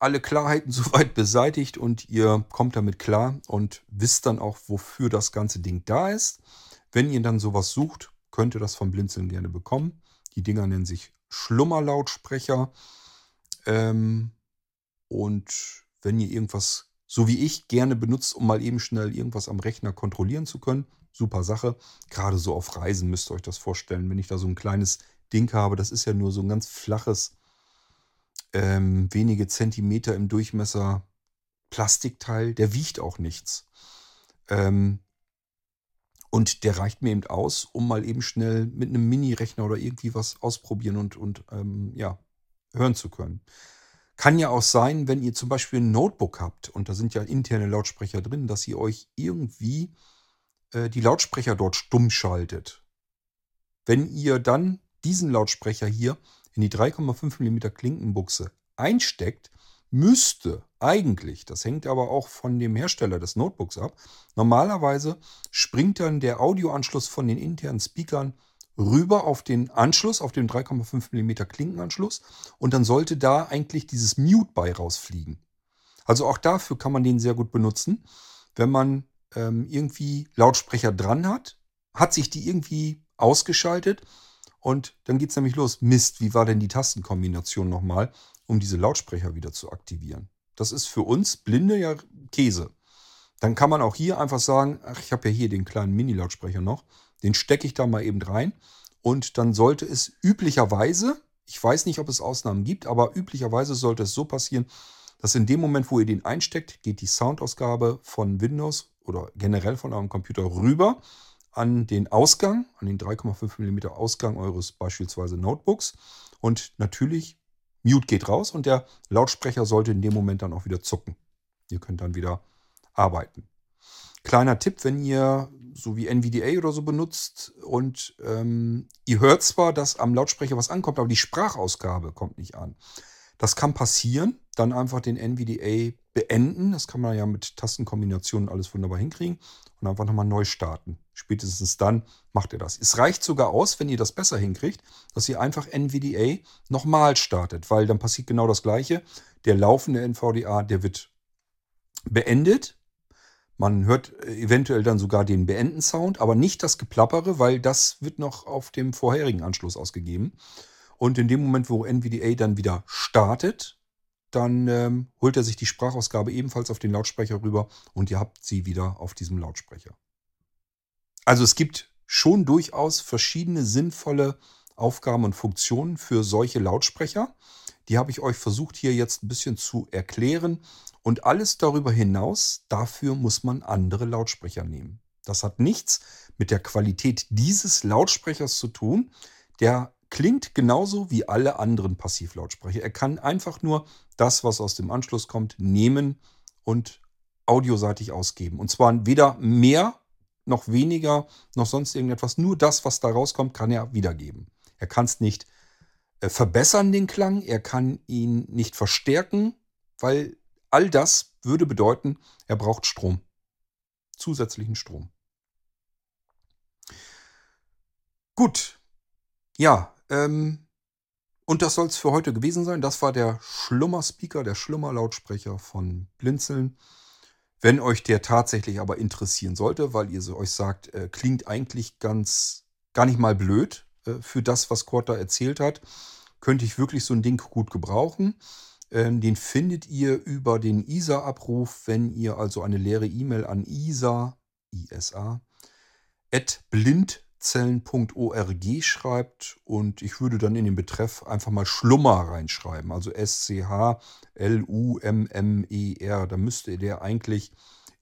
alle Klarheiten soweit beseitigt und ihr kommt damit klar und wisst dann auch, wofür das ganze Ding da ist. Wenn ihr dann sowas sucht, könnt ihr das vom Blinzeln gerne bekommen. Die Dinger nennen sich Schlummerlautsprecher. Ähm, und wenn ihr irgendwas, so wie ich, gerne benutzt, um mal eben schnell irgendwas am Rechner kontrollieren zu können, super Sache. Gerade so auf Reisen müsst ihr euch das vorstellen. Wenn ich da so ein kleines Ding habe, das ist ja nur so ein ganz flaches ähm, wenige Zentimeter im Durchmesser Plastikteil, der wiegt auch nichts. Ähm, und der reicht mir eben aus, um mal eben schnell mit einem Mini-Rechner oder irgendwie was ausprobieren und, und ähm, ja, hören zu können. Kann ja auch sein, wenn ihr zum Beispiel ein Notebook habt und da sind ja interne Lautsprecher drin, dass ihr euch irgendwie äh, die Lautsprecher dort stumm schaltet. Wenn ihr dann diesen Lautsprecher hier in die 3,5 mm Klinkenbuchse einsteckt, müsste eigentlich, das hängt aber auch von dem Hersteller des Notebooks ab, normalerweise springt dann der Audioanschluss von den internen Speakern rüber auf den Anschluss, auf den 3,5 mm Klinkenanschluss und dann sollte da eigentlich dieses Mute bei rausfliegen. Also auch dafür kann man den sehr gut benutzen, wenn man ähm, irgendwie Lautsprecher dran hat, hat sich die irgendwie ausgeschaltet und dann geht es nämlich los. Mist, wie war denn die Tastenkombination nochmal, um diese Lautsprecher wieder zu aktivieren? Das ist für uns Blinde ja Käse. Dann kann man auch hier einfach sagen, ach, ich habe ja hier den kleinen Mini-Lautsprecher noch, den stecke ich da mal eben rein und dann sollte es üblicherweise, ich weiß nicht, ob es Ausnahmen gibt, aber üblicherweise sollte es so passieren, dass in dem Moment, wo ihr den einsteckt, geht die Soundausgabe von Windows oder generell von eurem Computer rüber an den Ausgang, an den 3,5 mm Ausgang eures beispielsweise Notebooks und natürlich Mute geht raus und der Lautsprecher sollte in dem Moment dann auch wieder zucken. Ihr könnt dann wieder arbeiten. Kleiner Tipp, wenn ihr so wie NVDA oder so benutzt und ähm, ihr hört zwar, dass am Lautsprecher was ankommt, aber die Sprachausgabe kommt nicht an. Das kann passieren. Dann einfach den NVDA beenden. Das kann man ja mit Tastenkombinationen alles wunderbar hinkriegen. Und einfach nochmal neu starten. Spätestens dann macht ihr das. Es reicht sogar aus, wenn ihr das besser hinkriegt, dass ihr einfach NVDA nochmal startet, weil dann passiert genau das Gleiche. Der laufende NVDA, der wird beendet. Man hört eventuell dann sogar den Beenden-Sound, aber nicht das Geplappere, weil das wird noch auf dem vorherigen Anschluss ausgegeben. Und in dem Moment, wo NVDA dann wieder startet, dann ähm, holt er sich die Sprachausgabe ebenfalls auf den Lautsprecher rüber und ihr habt sie wieder auf diesem Lautsprecher. Also es gibt schon durchaus verschiedene sinnvolle Aufgaben und Funktionen für solche Lautsprecher. Die habe ich euch versucht hier jetzt ein bisschen zu erklären. Und alles darüber hinaus, dafür muss man andere Lautsprecher nehmen. Das hat nichts mit der Qualität dieses Lautsprechers zu tun. Der klingt genauso wie alle anderen Passivlautsprecher. Er kann einfach nur das, was aus dem Anschluss kommt, nehmen und audioseitig ausgeben. Und zwar weder mehr noch weniger noch sonst irgendetwas. Nur das, was da rauskommt, kann er wiedergeben. Er kann es nicht verbessern, den Klang. Er kann ihn nicht verstärken, weil all das würde bedeuten, er braucht Strom. Zusätzlichen Strom. Gut. Ja, ähm, und das soll es für heute gewesen sein. Das war der Schlummer-Speaker, der Schlummer-Lautsprecher von Blinzeln. Wenn euch der tatsächlich aber interessieren sollte, weil ihr so euch sagt, äh, klingt eigentlich ganz gar nicht mal blöd äh, für das, was Kurt da erzählt hat, könnte ich wirklich so ein Ding gut gebrauchen. Ähm, den findet ihr über den ISA-Abruf, wenn ihr also eine leere E-Mail an ISA, ISA, at blind zellen.org schreibt und ich würde dann in den Betreff einfach mal Schlummer reinschreiben, also S-C-H-L-U-M-M-E-R. Da müsste der eigentlich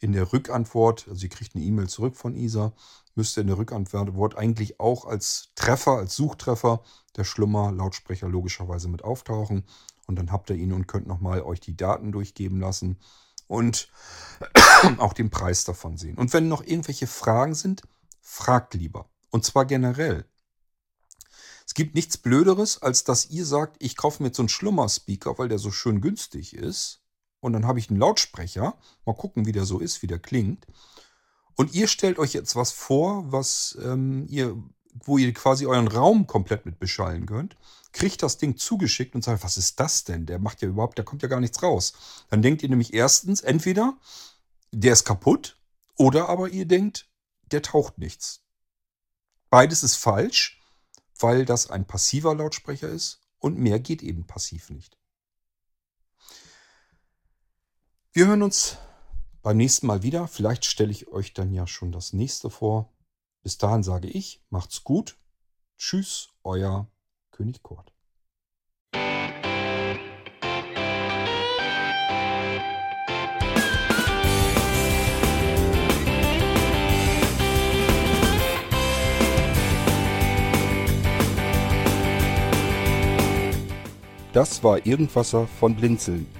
in der Rückantwort, also ihr kriegt eine E-Mail zurück von Isa, müsste in der Rückantwort eigentlich auch als Treffer, als Suchtreffer der Schlummer Lautsprecher logischerweise mit auftauchen. Und dann habt ihr ihn und könnt nochmal euch die Daten durchgeben lassen und auch den Preis davon sehen. Und wenn noch irgendwelche Fragen sind, fragt lieber. Und zwar generell. Es gibt nichts Blöderes, als dass ihr sagt, ich kaufe mir jetzt so einen Schlummer-Speaker, weil der so schön günstig ist. Und dann habe ich einen Lautsprecher. Mal gucken, wie der so ist, wie der klingt. Und ihr stellt euch jetzt was vor, was ähm, ihr, wo ihr quasi euren Raum komplett mit beschallen könnt. Kriegt das Ding zugeschickt und sagt, was ist das denn? Der macht ja überhaupt, da kommt ja gar nichts raus. Dann denkt ihr nämlich erstens, entweder der ist kaputt oder aber ihr denkt, der taucht nichts. Beides ist falsch, weil das ein passiver Lautsprecher ist und mehr geht eben passiv nicht. Wir hören uns beim nächsten Mal wieder. Vielleicht stelle ich euch dann ja schon das nächste vor. Bis dahin sage ich, macht's gut. Tschüss, euer König Kurt. Das war Irgendwasser von Blinzeln.